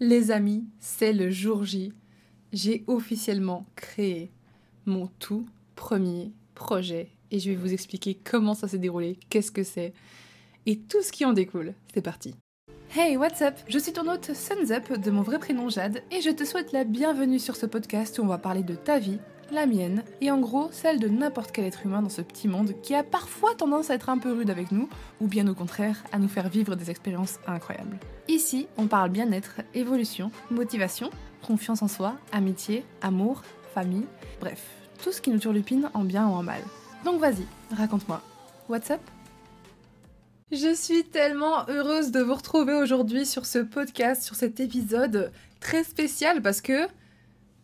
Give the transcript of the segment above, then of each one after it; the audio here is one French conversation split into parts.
Les amis, c'est le jour J. J'ai officiellement créé mon tout premier projet et je vais vous expliquer comment ça s'est déroulé, qu'est-ce que c'est et tout ce qui en découle. C'est parti. Hey, what's up? Je suis ton hôte Suns Up de mon vrai prénom Jade et je te souhaite la bienvenue sur ce podcast où on va parler de ta vie, la mienne, et en gros celle de n'importe quel être humain dans ce petit monde qui a parfois tendance à être un peu rude avec nous, ou bien au contraire à nous faire vivre des expériences incroyables. Ici, on parle bien-être, évolution, motivation, confiance en soi, amitié, amour, famille, bref, tout ce qui nous turlupine en bien ou en mal. Donc vas-y, raconte-moi. What's up? Je suis tellement heureuse de vous retrouver aujourd'hui sur ce podcast, sur cet épisode très spécial parce que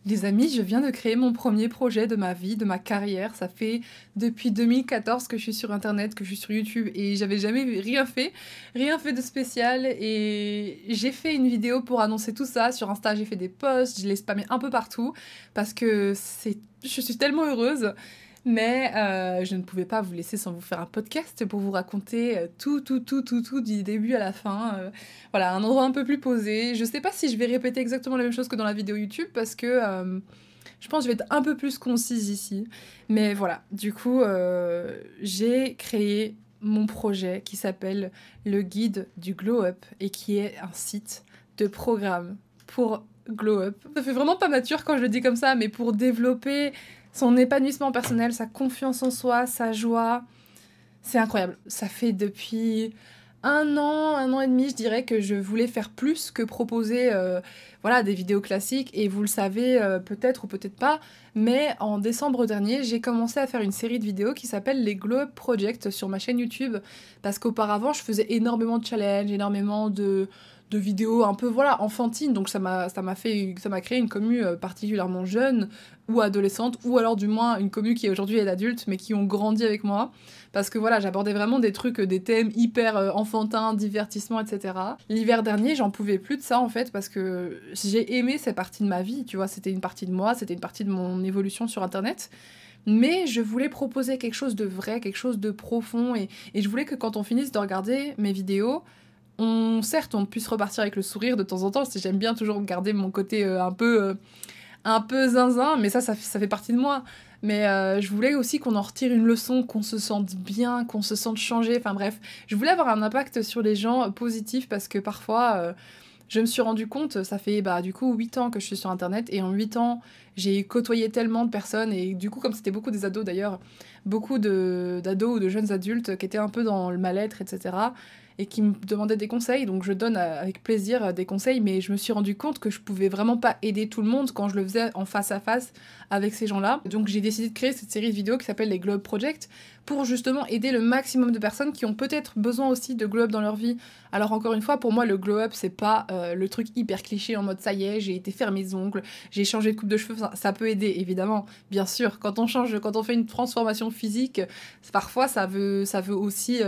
les amis, je viens de créer mon premier projet de ma vie, de ma carrière. Ça fait depuis 2014 que je suis sur Internet, que je suis sur YouTube et j'avais jamais rien fait, rien fait de spécial. Et j'ai fait une vidéo pour annoncer tout ça. Sur Insta, j'ai fait des posts, je l'ai spammé un peu partout parce que je suis tellement heureuse. Mais euh, je ne pouvais pas vous laisser sans vous faire un podcast pour vous raconter euh, tout, tout, tout, tout, tout du début à la fin. Euh, voilà, un endroit un peu plus posé. Je sais pas si je vais répéter exactement la même chose que dans la vidéo YouTube parce que je pense que je vais être un peu plus concise ici. Mais voilà, du coup, j'ai créé mon projet qui s'appelle le guide du Glow Up et qui est un site de programme pour Glow Up. Ça fait vraiment pas mature quand je le dis comme ça, mais pour développer son épanouissement personnel, sa confiance en soi, sa joie. C'est incroyable. Ça fait depuis un an, un an et demi, je dirais que je voulais faire plus que proposer euh, voilà, des vidéos classiques. Et vous le savez euh, peut-être ou peut-être pas, mais en décembre dernier, j'ai commencé à faire une série de vidéos qui s'appelle les Glow Up Project sur ma chaîne YouTube. Parce qu'auparavant, je faisais énormément de challenges, énormément de, de vidéos un peu voilà enfantines. Donc ça m'a ça m'a fait ça m'a créé une commu euh, particulièrement jeune ou adolescente ou alors du moins une commu qui aujourd'hui est adulte mais qui ont grandi avec moi. Parce que voilà j'abordais vraiment des trucs euh, des thèmes hyper euh, enfantins divertissement etc l'hiver dernier j'en pouvais plus de ça en fait parce que j'ai aimé cette partie de ma vie tu vois. C'était une partie de moi c'était une partie de mon évolution sur internet. Mais je voulais proposer quelque chose de vrai, quelque chose de profond, et, et je voulais que quand on finisse de regarder mes vidéos, certes, on puisse repartir avec le sourire de temps en temps, j'aime bien toujours garder mon côté euh, un peu euh, un peu zinzin, mais ça, ça, fait partie de moi. Mais euh, je voulais aussi qu'on en retire une leçon, qu'on se sente bien, qu'on se sente changé. Enfin bref, je voulais avoir un impact sur les gens positif parce que parfois, je me suis rendu compte, ça fait bah, du coup 8 ans que je suis sur Internet et en 8 ans, j'ai côtoyé tellement de personnes et du coup, comme c'était beaucoup des ados d'ailleurs, beaucoup d'ados ou de jeunes adultes qui étaient un peu dans le mal-être, etc et qui me demandaient des conseils. Donc je donne euh, avec plaisir euh, des conseils, mais je me suis rendu compte que je pouvais vraiment pas aider tout le monde quand je le faisais en face à face avec ces gens-là. Donc j'ai décidé de créer cette série de vidéos qui s'appelle les Globe Project pour justement aider le maximum de personnes qui ont peut-être besoin aussi de glow up dans leur vie. Alors encore une fois, pour moi le glow up c'est pas euh, le truc hyper cliché en mode ça y est, j'ai été faire mes ongles, j'ai changé de coupe de cheveux, ça, peut aider évidemment, bien sûr. Quand on change, quand on fait une transformation physique, parfois ça veut ça veut aussi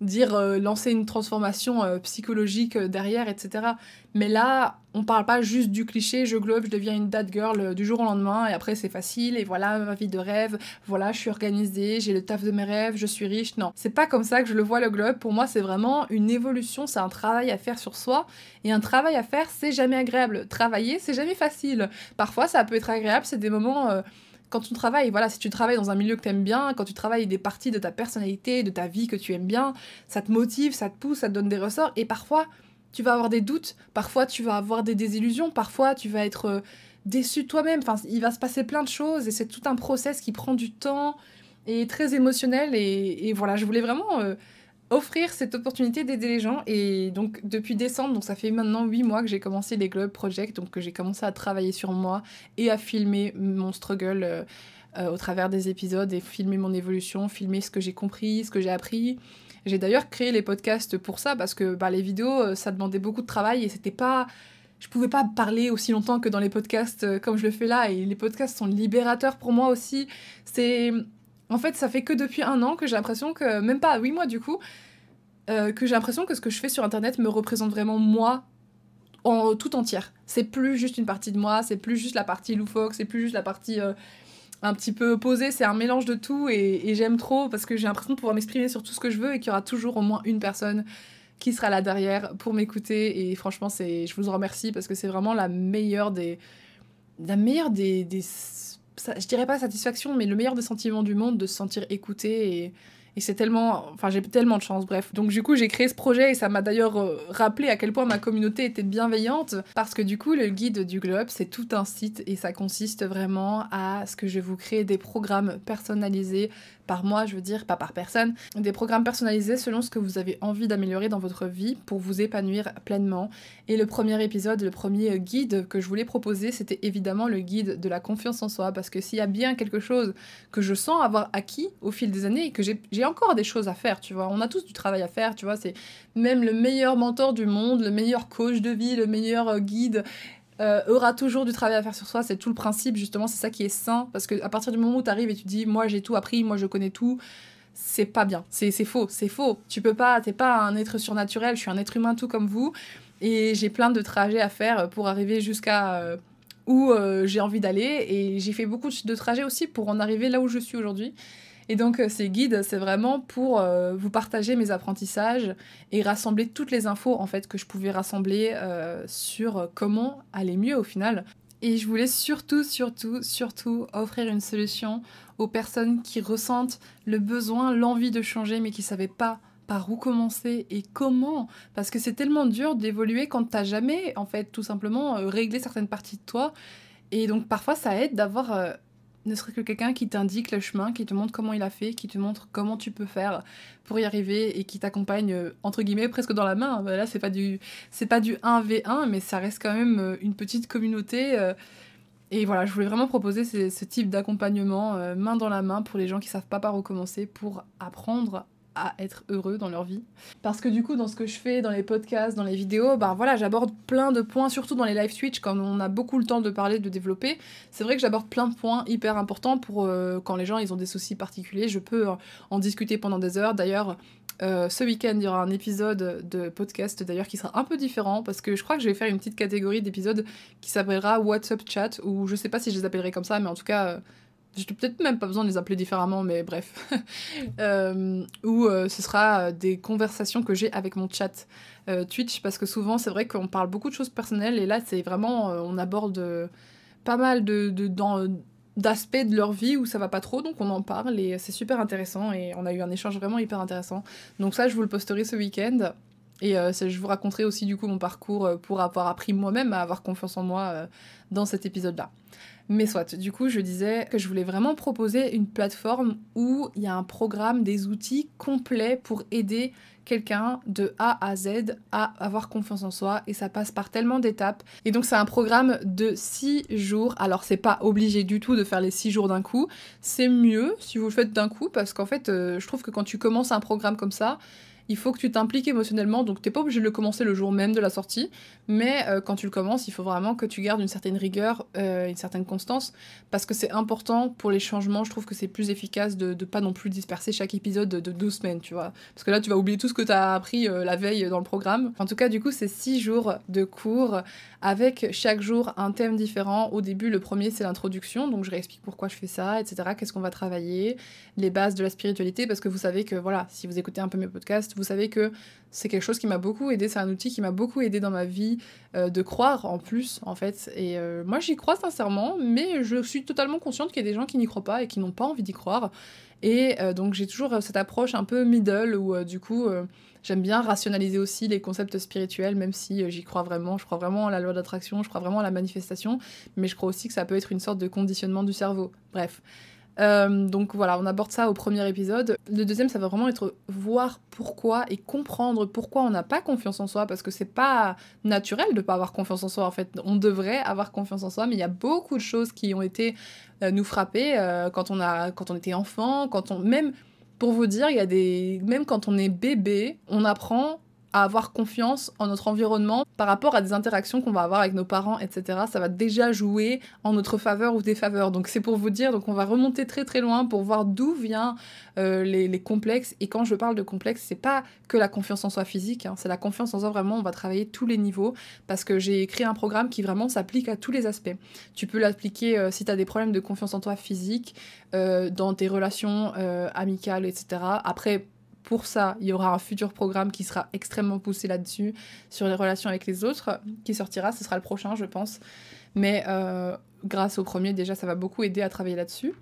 dire euh, lancer une transformation euh, psychologique euh, derrière, etc. Mais là, on parle pas juste du cliché, je globe, je deviens une dad girl du jour au lendemain et après c'est facile et voilà ma vie de rêve, voilà je suis organisée, j'ai le taf de mes rêves, je suis riche. Non, c'est pas comme ça que je le vois le globe. Pour moi, c'est vraiment une évolution, c'est un travail à faire sur soi et un travail à faire, c'est jamais agréable. Travailler, c'est jamais facile. Parfois, ça peut être agréable, c'est des moments quand tu travailles, voilà, si tu travailles dans un milieu que tu aimes bien, quand tu travailles des parties de ta personnalité, de ta vie que tu aimes bien, ça te motive, ça te pousse, ça te donne des ressorts. Et parfois, tu vas avoir des doutes, parfois tu vas avoir des désillusions, parfois tu vas être euh, déçu toi-même. Enfin, il va se passer plein de choses et c'est tout un process qui prend du temps et très émotionnel. Et, voilà, je voulais vraiment euh, offrir cette opportunité d'aider les gens. Et donc, depuis décembre, donc ça fait maintenant 8 mois que j'ai commencé les Globe Project, donc que j'ai commencé à travailler sur moi et à filmer mon struggle euh, euh, au travers des épisodes et filmer mon évolution, filmer ce que j'ai compris, ce que j'ai appris. J'ai d'ailleurs créé les podcasts pour ça parce que bah, les vidéos, euh, ça demandait beaucoup de travail et c'était pas. Je pouvais pas parler aussi longtemps que dans les podcasts comme je le fais là et les podcasts sont libérateurs pour moi aussi. C'est en fait, ça fait que depuis un an que j'ai l'impression que, même pas huit mois du coup, euh, que j'ai l'impression que ce que je fais sur Internet me représente vraiment moi en tout entière. C'est plus juste une partie de moi, c'est plus juste la partie loufoque, c'est plus juste la partie euh, un petit peu posée, c'est un mélange de tout et, j'aime trop parce que j'ai l'impression de pouvoir m'exprimer sur tout ce que je veux et qu'il y aura toujours au moins une personne qui sera là derrière pour m'écouter. Et franchement, c'est, je vous en remercie parce que c'est vraiment la meilleure des, la meilleure des, des je dirais pas satisfaction, mais le meilleur des sentiments du monde de se sentir écouté et c'est tellement. Enfin, j'ai tellement de chance, bref. Donc, du coup, j'ai créé ce projet et ça m'a d'ailleurs euh, rappelé à quel point ma communauté était bienveillante. Parce que, du coup, le guide du Globe, c'est tout un site et ça consiste vraiment à ce que je vous crée des programmes personnalisés par mois, je veux dire, pas par personne, des programmes personnalisés selon ce que vous avez envie d'améliorer dans votre vie pour vous épanouir pleinement. Et le premier épisode, le premier guide que je voulais proposer, c'était évidemment le guide de la confiance en soi, parce que s'il y a bien quelque chose que je sens avoir acquis au fil des années et que j'ai encore des choses à faire, tu vois, on a tous du travail à faire, tu vois, c'est même le meilleur mentor du monde, le meilleur coach de vie, le meilleur euh, guide, euh, aura toujours du travail à faire sur soi. C'est tout le principe, justement, c'est ça qui est sain. Parce que à partir du moment où tu arrives et tu dis, moi j'ai tout appris, moi je connais tout, c'est pas bien. C'est faux, c'est faux. Tu peux pas, t'es pas un être surnaturel, je suis un être humain tout comme vous. Et j'ai plein de trajets à faire pour arriver jusqu'à euh, où euh, j'ai envie d'aller. Et j'ai fait beaucoup de trajets aussi pour en arriver là où je suis aujourd'hui. Et donc euh, ces guides, c'est vraiment pour euh, vous partager mes apprentissages et rassembler toutes les infos en fait que je pouvais rassembler euh, sur comment aller mieux au final. Et je voulais surtout, surtout, surtout offrir une solution aux personnes qui ressentent le besoin, l'envie de changer, mais qui ne savaient pas par où commencer et comment. Parce que c'est tellement dur d'évoluer quand tu n'as jamais, en fait, tout simplement réglé certaines parties de toi. Et donc parfois, ça aide d'avoir ne serait que quelqu'un qui t'indique le chemin, qui te montre comment il a fait, qui te montre comment tu peux faire pour y arriver et qui t'accompagne euh, entre guillemets presque dans la main. Là, c'est pas du c'est pas du 1v1 mais ça reste quand même euh, une petite communauté euh. et voilà, je voulais vraiment proposer ce, type d'accompagnement main dans la main pour les gens qui savent pas par où commencer pour apprendre à être heureux dans leur vie. Parce que du coup, dans ce que je fais, dans les podcasts, dans les vidéos, ben voilà, j'aborde plein de points, surtout dans les live Twitch, quand on a beaucoup le temps de parler, de développer. C'est vrai que j'aborde plein de points hyper importants pour euh, quand les gens ils ont des soucis particuliers. Je peux en discuter pendant des heures. D'ailleurs, euh, ce week-end, il y aura un épisode de podcast d'ailleurs qui sera un peu différent parce que je crois que je vais faire une petite catégorie d'épisodes qui s'appellera WhatsApp Chat ou je sais pas si je les appellerai comme ça, mais en tout cas, euh, j'ai peut-être même pas besoin de les appeler différemment, mais bref. euh, ou euh, ce sera euh, des conversations que j'ai avec mon chat euh, Twitch, parce que souvent c'est vrai qu'on parle beaucoup de choses personnelles, et là c'est vraiment, on aborde pas mal de d'aspects de leur vie où ça va pas trop, donc on en parle, et c'est super intéressant, et on a eu un échange vraiment hyper intéressant. Donc ça, je vous le posterai ce week-end. Et je vous raconterai aussi du coup mon parcours pour avoir appris moi-même à avoir confiance en moi dans cet épisode-là. Mais soit, du coup, je disais que je voulais vraiment proposer une plateforme où il y a un programme, des outils complets pour aider quelqu'un de A à Z à avoir confiance en soi et ça passe par tellement d'étapes. Et donc c'est un programme de 6 jours. Alors c'est pas obligé du tout de faire les 6 jours d'un coup. C'est mieux si vous le faites d'un coup parce qu'en fait euh, je trouve que quand tu commences un programme comme ça, il faut que tu t'impliques émotionnellement. Donc, t'es pas obligé de le commencer le jour même de la sortie, mais euh, quand tu le commences, il faut vraiment que tu gardes une certaine rigueur, euh, une certaine constance, parce que c'est important pour les changements. Je trouve que c'est plus efficace de, pas non plus disperser chaque épisode de, deux semaines, tu vois. Parce que là, tu vas oublier tout ce que tu as appris euh, la veille dans le programme. En tout cas, du coup, c'est six jours de cours avec chaque jour un thème différent. Au début, le premier, c'est l'introduction, donc je réexplique pourquoi je fais ça, etc. Qu'est-ce qu'on va travailler, les bases de la spiritualité, parce que vous savez que, voilà, si vous écoutez un peu mes podcasts, vous savez que c'est quelque chose qui m'a beaucoup aidé, c'est un outil qui m'a beaucoup aidé dans ma vie euh, de croire en plus, en fait. Et euh, moi, j'y crois sincèrement, mais je suis totalement consciente qu'il y a des gens qui n'y croient pas et qui n'ont pas envie d'y croire. Et euh, donc, j'ai toujours cette approche un peu middle où, du coup, j'aime bien rationaliser aussi les concepts spirituels, même si j'y crois vraiment. Je crois vraiment à la loi d'attraction, je crois vraiment à la manifestation, mais je crois aussi que ça peut être une sorte de conditionnement du cerveau. Bref. Euh, donc voilà, on aborde ça au premier épisode. Le deuxième, ça va vraiment être voir pourquoi et comprendre pourquoi on n'a pas confiance en soi, parce que c'est pas naturel de pas avoir confiance en soi. En fait, on devrait avoir confiance en soi, mais il y a beaucoup de choses qui ont été euh, nous frapper euh, quand on a, quand on était enfant, quand on même pour vous dire, il y a des même quand on est bébé, on apprend à avoir confiance en notre environnement par rapport à des interactions qu'on va avoir avec nos parents, etc. Ça va déjà jouer en notre faveur ou défaveur. Donc c'est pour vous dire, donc on va remonter très très loin pour voir d'où vient euh, les, complexes. Et quand je parle de complexes, c'est pas que la confiance en soi physique, hein. c'est la confiance en soi vraiment. On va travailler tous les niveaux parce que j'ai créé un programme qui vraiment s'applique à tous les aspects. Tu peux l'appliquer euh, si tu as des problèmes de confiance en toi physique, euh, dans tes relations amicales, etc. Après pour ça, il y aura un futur programme qui sera extrêmement poussé là-dessus, sur les relations avec les autres, qui sortira, ce sera le prochain, je pense. Mais euh, grâce au premier, déjà, ça va beaucoup aider à travailler là-dessus.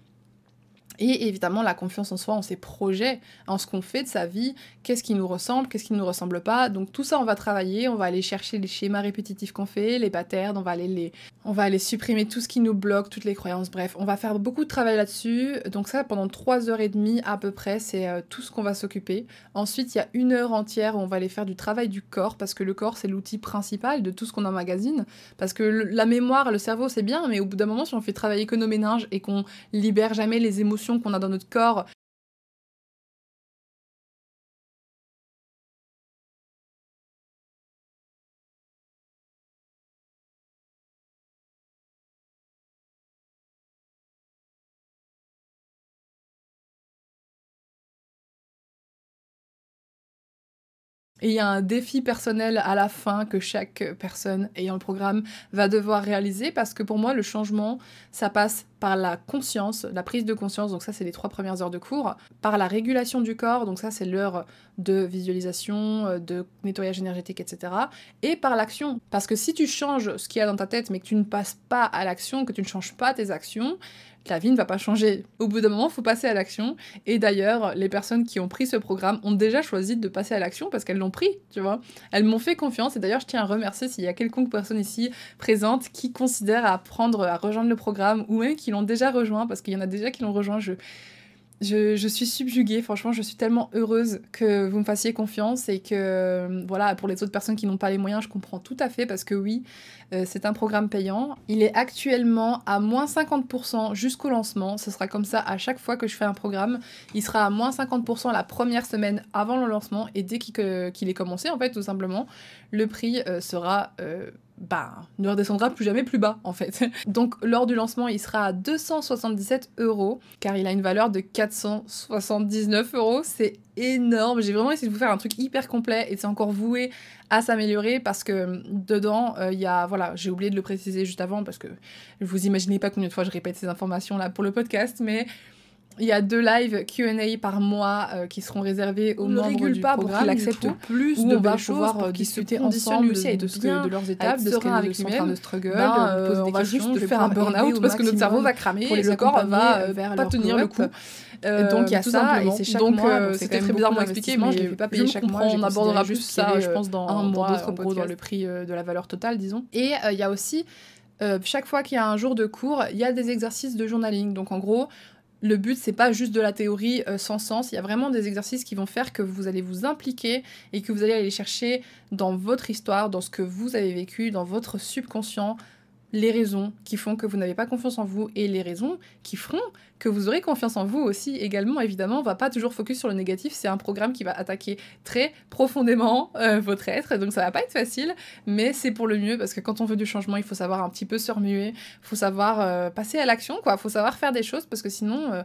Et évidemment, la confiance en soi, en ses projets, en ce qu'on fait de sa vie, qu'est-ce qui nous ressemble, qu'est-ce qui ne nous ressemble pas. Donc tout ça, on va travailler, on va aller chercher les schémas répétitifs qu'on fait, les patterns, on va aller les, on va aller supprimer tout ce qui nous bloque, toutes les croyances. Bref, on va faire beaucoup de travail là-dessus. Donc ça, pendant trois heures et demie à peu près, c'est euh, tout ce qu'on va s'occuper. Ensuite, il y a une heure entière où on va aller faire du travail du corps, parce que le corps, c'est l'outil principal de tout ce qu'on emmagasine. Parce que la mémoire, le cerveau, c'est bien, mais au bout d'un moment, si on fait travailler que nos méninges et qu'on libère jamais les émotions qu'on a dans notre corps Et il y a un défi personnel à la fin que chaque personne ayant le programme va devoir réaliser parce que pour moi, le changement, ça passe par la conscience, la prise de conscience, donc ça c'est les trois premières heures de cours, par la régulation du corps, donc ça c'est l'heure de visualisation, euh, de nettoyage énergétique, etc. Et par l'action. Parce que si tu changes ce qu'il y a dans ta tête mais que tu ne passes pas à l'action, que tu ne changes pas tes actions, la vie ne va pas changer. Au bout d'un moment, il faut passer à l'action. Et d'ailleurs, les personnes qui ont pris ce programme ont déjà choisi de passer à l'action parce qu'elles l'ont pris, tu vois. Elles m'ont fait confiance. Et d'ailleurs, je tiens à remercier s'il y a quelconque personne ici présente qui considère à prendre, à rejoindre le programme ou même qui l'ont déjà rejoint parce qu'il y en a déjà qui l'ont rejoint. Je, je, suis subjuguée, franchement, je suis tellement heureuse que vous me fassiez confiance et que, voilà, pour les autres personnes qui n'ont pas les moyens, je comprends tout à fait parce que oui, euh, c'est un programme payant. Il est actuellement à moins 50% jusqu'au lancement. Ce sera comme ça à chaque fois que je fais un programme. Il sera à moins 50% la première semaine avant le lancement et dès qu'il est commencé, en fait, tout simplement, le prix euh, sera. Euh, bah, ne redescendra plus jamais plus bas en fait. Donc lors du lancement, il sera à 277 euros car il a une valeur de 479 euros. C'est énorme. J'ai vraiment essayé de vous faire un truc hyper complet et c'est encore voué à s'améliorer parce que dedans, euh, il y a, voilà, j'ai oublié de le préciser juste avant parce que vous imaginez pas combien de fois je répète ces informations là pour le podcast, mais il y a deux lives Q&A par mois euh, qui seront réservés aux membres du pas programme. Pour acceptent plus de belles choses, pouvoir euh, discuter ensemble aussi de, de, de leurs étapes, de ce qu'elles sont en train de struggle, ben, euh, on va juste faire un burn-out parce que notre cerveau va cramer et le corps va pas tenir le coup. donc il y a ça et c'est chaque donc, mois. C'était très bizarrement expliqué, mais je ne pas payer chaque mois. On abordera plus ça, je pense, dans d'autres podcasts, dans le prix de la valeur totale, disons. Et il y a aussi chaque fois qu'il y a un jour de cours, il y a des exercices de journaling. Donc en gros, le but, c'est pas juste de la théorie euh, sans sens. Il y a vraiment des exercices qui vont faire que vous allez vous impliquer et que vous allez aller chercher dans votre histoire, dans ce que vous avez vécu, dans votre subconscient, les raisons qui font que vous n'avez pas confiance en vous et les raisons qui feront que vous aurez confiance en vous aussi également. Évidemment, on va pas toujours focus sur le négatif, c'est un programme qui va attaquer très profondément euh, votre être, donc ça va pas être facile, mais c'est pour le mieux parce que quand on veut du changement, il faut savoir un petit peu se remuer, il faut savoir euh, passer à l'action, quoi, faut savoir faire des choses parce que sinon... Euh,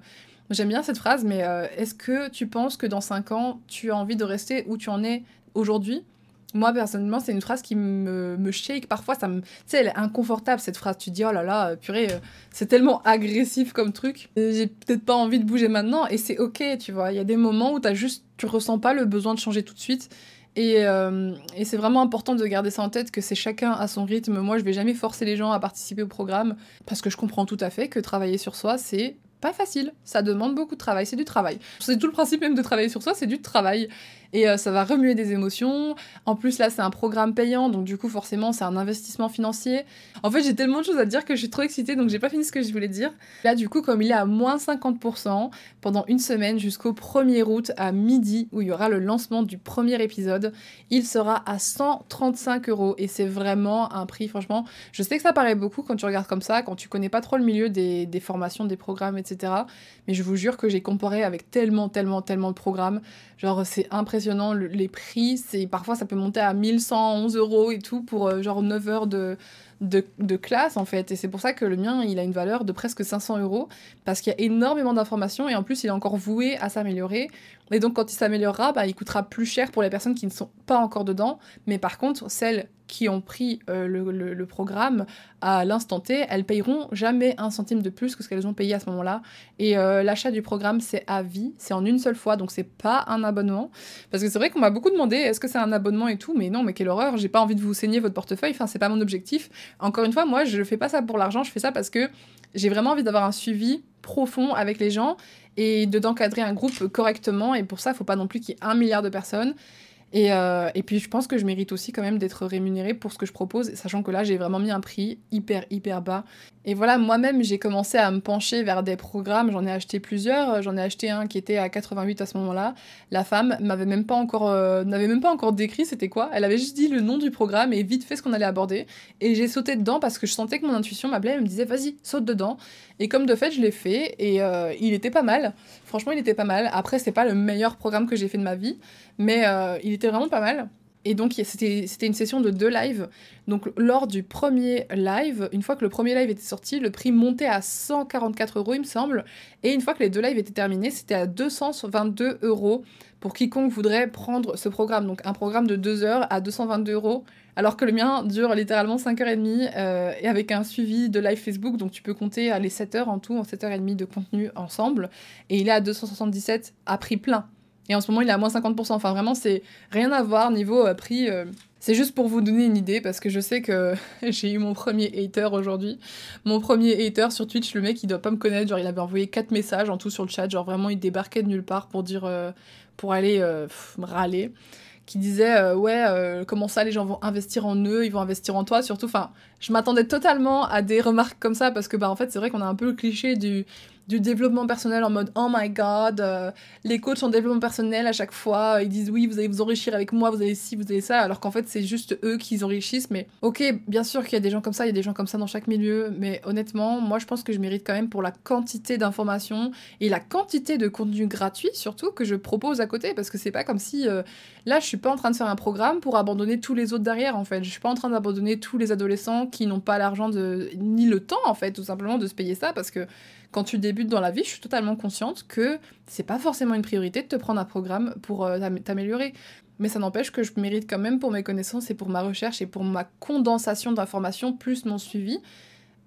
j'aime bien cette phrase, mais est-ce que tu penses que dans 5 ans, tu as envie de rester où tu en es aujourd'hui? Moi, personnellement, c'est une phrase qui me, me shake. Parfois, ça me. Tu sais, elle est inconfortable, cette phrase. Tu te dis, oh là là, purée, euh, c'est tellement agressif comme truc. J'ai peut-être pas envie de bouger maintenant. Et c'est ok, tu vois. Il y a des moments où as juste, tu ressens pas le besoin de changer tout de suite. Et, euh, et c'est vraiment important de garder ça en tête que c'est chacun à son rythme. Moi, je vais jamais forcer les gens à participer au programme parce que je comprends tout à fait que travailler sur soi, c'est pas facile. Ça demande beaucoup de travail. C'est du travail. C'est tout le principe même de travailler sur soi, c'est du travail et euh, ça va remuer des émotions. En plus, là, c'est un programme payant, donc du coup, forcément, c'est un investissement financier. En fait, j'ai tellement de choses à dire que je suis trop excitée, donc j'ai pas fini ce que je voulais dire. Là, du coup, comme il est à moins 50% pendant une semaine jusqu'au 1er août à midi, où il y aura le lancement du premier épisode, il sera à 135 euros et c'est vraiment un prix, franchement. Je sais que ça paraît beaucoup quand tu regardes comme ça, quand tu connais pas trop le milieu des, des formations, des programmes, etc. Mais je vous jure que j'ai comparé avec tellement, tellement, tellement de programmes. Genre, c'est impressionnant, les prix, parfois ça peut monter à 1111 euros et tout pour euh, genre 9 heures de, de, classe en fait. Et c'est pour ça que le mien, il a une valeur de presque 500 euros parce qu'il y a énormément d'informations et en plus, il est encore voué à s'améliorer. Et donc, quand il s'améliorera, bah, il coûtera plus cher pour les personnes qui ne sont pas encore dedans. Mais par contre, celles qui ont pris euh, le, programme à l'instant T, elles payeront jamais un centime de plus que ce qu'elles ont payé à ce moment-là. Et euh, l'achat du programme, c'est à vie, c'est en une seule fois, donc c'est pas un abonnement. Parce que c'est vrai qu'on m'a beaucoup demandé est-ce que c'est un abonnement et tout, mais non, mais quelle horreur, j'ai pas envie de vous saigner votre portefeuille, enfin, c'est pas mon objectif. Encore une fois, moi, je fais pas ça pour l'argent, je fais ça parce que j'ai vraiment envie d'avoir un suivi profond avec les gens et de d'encadrer un groupe correctement. Et pour ça, il faut pas non plus qu'il y ait un milliard de personnes. Et, euh, et, puis je pense que je mérite aussi quand même d'être rémunérée pour ce que je propose, sachant que là j'ai vraiment mis un prix hyper hyper bas. Et voilà, moi-même j'ai commencé à me pencher vers des programmes, j'en ai acheté plusieurs, j'en ai acheté un qui était à 88 à ce moment-là. La femme m'avait même pas encore euh, n'avait même pas encore décrit c'était quoi, elle avait juste dit le nom du programme et vite fait ce qu'on allait aborder. Et j'ai sauté dedans parce que je sentais que mon intuition m'appelait, elle me disait vas-y saute dedans. Et comme de fait je l'ai fait et euh, il était pas mal. Franchement il était pas mal. Après c'est pas le meilleur programme que j'ai fait de ma vie, mais il était vraiment pas mal. Et donc, c'était une session de deux lives. Donc, lors du premier live, une fois que le premier live était sorti, le prix montait à 144 euros, il me semble. Et une fois que les deux lives étaient terminés, c'était à 222 euros pour quiconque voudrait prendre ce programme. Donc, un programme de deux heures à 222 euros. Alors que le mien dure littéralement 5h30 euh, et avec un suivi de live Facebook. Donc, tu peux compter les 7 heures en tout, en 7h30 de contenu ensemble. Et il est à 277 à prix plein. Et en ce moment, il est à moins 50%. Enfin, vraiment, c'est rien à voir niveau euh, prix. Euh. C'est juste pour vous donner une idée, parce que je sais que j'ai eu mon premier hater aujourd'hui. Mon premier hater sur Twitch, le mec, il doit pas me connaître. Genre, il avait envoyé 4 messages en tout sur le chat. Genre, vraiment, il débarquait de nulle part pour dire. Euh, pour aller râler qui disait ouais comment ça les gens vont investir en eux ils vont investir en toi surtout enfin je m'attendais totalement à des remarques comme ça parce que bah en fait c'est vrai qu'on a un peu le cliché du du développement personnel en mode oh my god, euh, les coachs en développement personnel à chaque fois, ils disent oui, vous allez vous enrichir avec moi, vous allez ci, vous allez ça, alors qu'en fait c'est juste eux qui enrichissent. Mais ok, bien sûr qu'il y a des gens comme ça, il y a des gens comme ça dans chaque milieu, mais honnêtement, moi je pense que je mérite quand même pour la quantité d'informations et la quantité de contenu gratuit surtout que je propose à côté, parce que c'est pas comme si euh, là je suis pas en train de faire un programme pour abandonner tous les autres derrière en fait, je suis pas en train d'abandonner tous les adolescents qui n'ont pas l'argent ni le temps en fait tout simplement de se payer ça parce que quand tu débutes dans la vie, je suis totalement consciente que c'est pas forcément une priorité de te prendre un programme pour euh, t'améliorer. Mais ça n'empêche que je mérite quand même pour mes connaissances et pour ma recherche et pour ma condensation d'informations plus mon suivi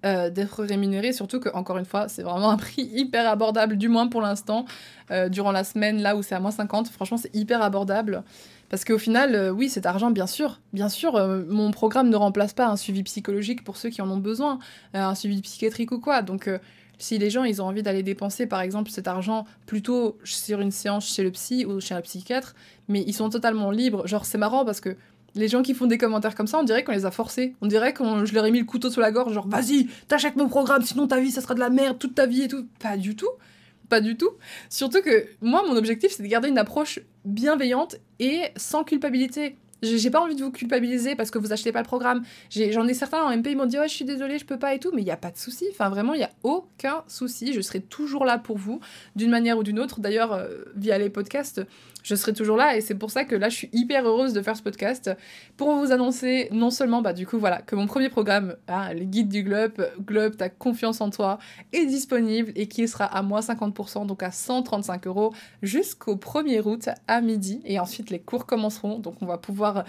euh, d'être rémunéré. Surtout que, encore une fois, c'est vraiment un prix hyper abordable, du moins pour l'instant. Euh, durant la semaine, là où c'est à moins 50, franchement, c'est hyper abordable. Parce qu'au final, oui, cet argent, bien sûr, bien sûr, mon programme ne remplace pas un suivi psychologique pour ceux qui en ont besoin, un suivi psychiatrique ou quoi. Donc, si les gens ils ont envie d'aller dépenser par exemple cet argent plutôt sur une séance chez le psy ou chez un psychiatre, mais ils sont totalement libres. Genre c'est marrant parce que les gens qui font des commentaires comme ça, on dirait qu'on les a forcés. On dirait que je leur ai mis le couteau sous la gorge, genre vas-y, t'achètes mon programme, sinon ta vie ça sera de la merde toute ta vie et tout. Pas du tout. Pas du tout. Surtout que moi, mon objectif, c'est de garder une approche bienveillante et sans culpabilité. J'ai pas envie de vous culpabiliser parce que vous achetez pas le programme. J'en ai, certains en MP, ils m'ont dit je suis désolée, je peux pas et tout, mais il y a pas de souci. Enfin, vraiment, il y a aucun souci. Je serai toujours là pour vous, d'une manière ou d'une autre. D'ailleurs, euh, via les podcasts, je serai toujours là. Et c'est pour ça que là je suis hyper heureuse de faire ce podcast pour vous annoncer non seulement bah du coup voilà que mon premier programme, hein, le guide du globe, globe ta confiance en toi est disponible et qui sera à moins 50% donc à 135 euros jusqu'au 1er août à midi. Et ensuite les cours commenceront. Donc on va pouvoir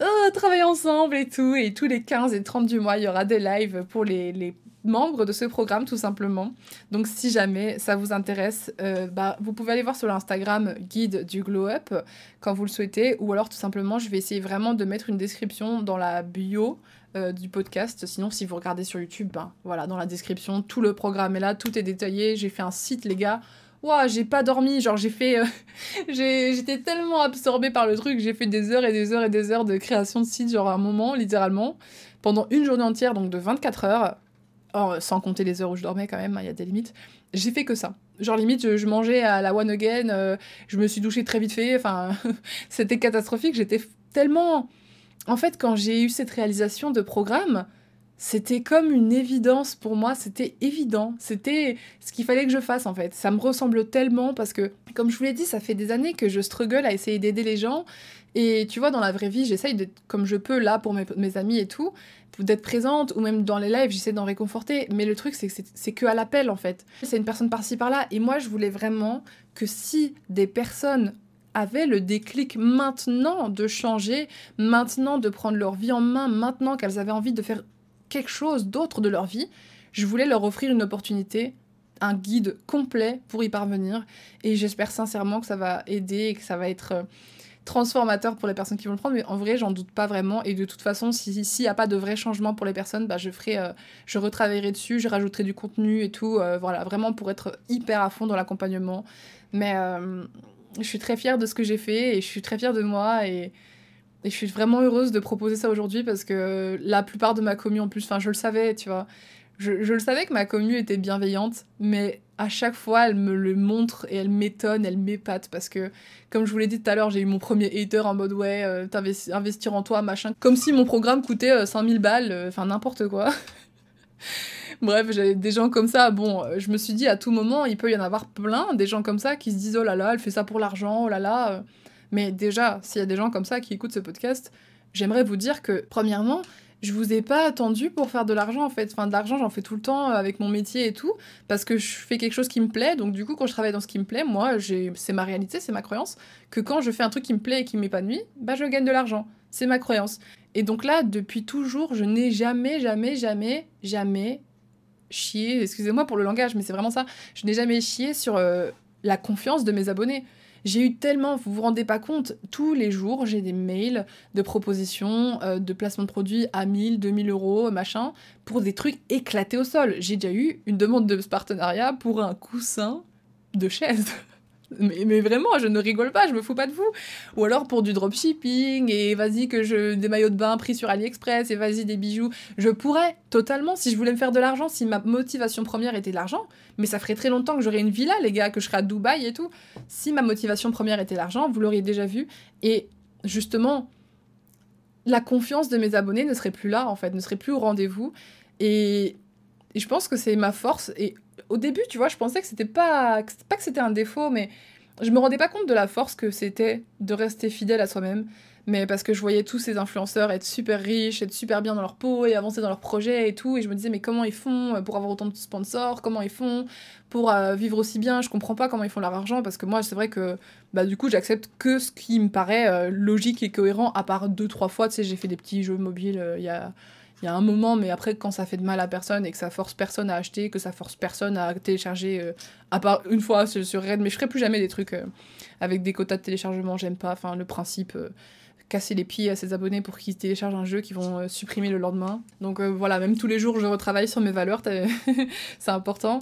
euh, travailler ensemble et tout. Et tous les 15 et 30 du mois, il y aura des lives pour les, les membres de ce programme tout simplement. Donc si jamais ça vous intéresse, euh, bah, vous pouvez aller voir sur l'Instagram guide du glow up quand vous le souhaitez ou alors tout simplement je vais essayer vraiment de mettre une description dans la bio euh, du podcast. Sinon si vous regardez sur YouTube, ben, voilà dans la description tout le programme est là, tout est détaillé. J'ai fait un site les gars. Ouah, j'ai pas dormi, genre j'ai fait... Euh, j'étais tellement absorbée par le truc, j'ai fait des heures et des heures et des heures de création de site, genre à un moment, littéralement, pendant une journée entière, donc de 24 heures, sans compter les heures où je dormais quand même, il y a des limites. J'ai fait que ça. Genre limite, je, mangeais à la one again, euh, je me suis douchée très vite fait, enfin, c'était catastrophique. J'étais tellement... En fait, quand j'ai eu cette réalisation de programme, c'était comme une évidence pour moi, c'était évident, c'était ce qu'il fallait que je fasse en fait. Ça me ressemble tellement parce que, comme je vous l'ai dit, ça fait des années que je struggle à essayer d'aider les gens. Et tu vois, dans la vraie vie, j'essaye d'être comme je peux là pour mes, amis et tout d'être présente ou même dans les lives, j'essaie d'en réconforter. Mais le truc, c'est que c'est que à l'appel en fait. C'est une personne par-ci par-là. Et moi, je voulais vraiment que si des personnes avaient le déclic maintenant de changer, maintenant de prendre leur vie en main, maintenant qu'elles avaient envie de faire quelque chose d'autre de leur vie, je voulais leur offrir une opportunité, un guide complet pour y parvenir. Et j'espère sincèrement que ça va aider et que ça va être euh, transformateur pour les personnes qui vont le prendre, mais en vrai, j'en doute pas vraiment. Et de toute façon, s'il n'y a pas de vrai changement pour les personnes, bah, je ferai, euh, je retravaillerai dessus, je rajouterai du contenu et tout. Euh, voilà, vraiment pour être hyper à fond dans l'accompagnement. Mais je suis très fière de ce que j'ai fait et je suis très fière de moi et, et je suis vraiment heureuse de proposer ça aujourd'hui parce que la plupart de ma commu en plus, enfin, je le savais, tu vois. Je, le savais que ma commu était bienveillante, mais à chaque fois, elle me le montre et elle m'étonne, elle m'épate parce que, comme je vous l'ai dit tout à l'heure, j'ai eu mon premier hater en mode ouais, euh, investir en toi, machin. Comme si mon programme coûtait 5000 euh, balles, euh, enfin n'importe quoi. Bref, j'avais des gens comme ça. Bon, je me suis dit à tout moment, il peut y en avoir plein, des gens comme ça qui se disent oh là là, elle fait ça pour l'argent, oh là là. Mais déjà, s'il y a des gens comme ça qui écoutent ce podcast, j'aimerais vous dire que, premièrement, je vous ai pas attendu pour faire de l'argent en fait. Enfin, de l'argent, j'en fais tout le temps euh, avec mon métier et tout, parce que je fais quelque chose qui me plaît. Donc, du coup, quand je travaille dans ce qui me plaît, moi, c'est ma réalité, c'est ma croyance, que quand je fais un truc qui me plaît et qui m'épanouit, bah, je gagne de l'argent. C'est ma croyance. Et donc là, depuis toujours, je n'ai jamais, jamais, jamais, jamais chié, excusez-moi pour le langage, mais c'est vraiment ça, je n'ai jamais chié sur euh, la confiance de mes abonnés. J'ai eu tellement, vous vous rendez pas compte, tous les jours, j'ai des mails de propositions euh, de placement de produits à 1000, 2000 euros, machin, pour des trucs éclatés au sol. J'ai déjà eu une demande de partenariat pour un coussin de chaise. Mais, vraiment, je ne rigole pas, je me fous pas de vous. Ou alors pour du dropshipping, et vas-y que je des maillots de bain pris sur AliExpress, et vas-y des bijoux. Je pourrais totalement si je voulais me faire de l'argent, si ma motivation première était l'argent. Mais ça ferait très longtemps que j'aurais une villa, les gars, que je serais à Dubaï et tout. Si ma motivation première était l'argent, vous l'auriez déjà vu. Et justement, la confiance de mes abonnés ne serait plus là, en fait, ne serait plus au rendez-vous. Et, et je pense que c'est ma force. Et au début, tu vois, je pensais que c'était pas, pas que c'était un défaut, mais je me rendais pas compte de la force que c'était de rester fidèle à soi-même. Mais parce que je voyais tous ces influenceurs être super riches, être super bien dans leur peau et avancer dans leurs projets et tout. Et je me disais, mais comment ils font pour avoir autant de sponsors? Comment ils font pour euh, vivre aussi bien? Je comprends pas comment ils font leur argent parce que moi, c'est vrai que bah, du coup, j'accepte que ce qui me paraît euh, logique et cohérent, à part deux, trois fois. Tu sais, j'ai fait des petits jeux mobiles euh, il y a il y a un moment, mais après, quand ça fait de mal à personne et que ça force personne à acheter, que ça force personne à télécharger, euh, à part une fois sur, Red, mais je ferai plus jamais des trucs euh, avec des quotas de téléchargement, j'aime pas. Enfin, le principe, euh, casser les pieds à ses abonnés pour qu'ils téléchargent un jeu qu'ils vont supprimer le lendemain. Donc voilà, même tous les jours, je retravaille sur mes valeurs, c'est important.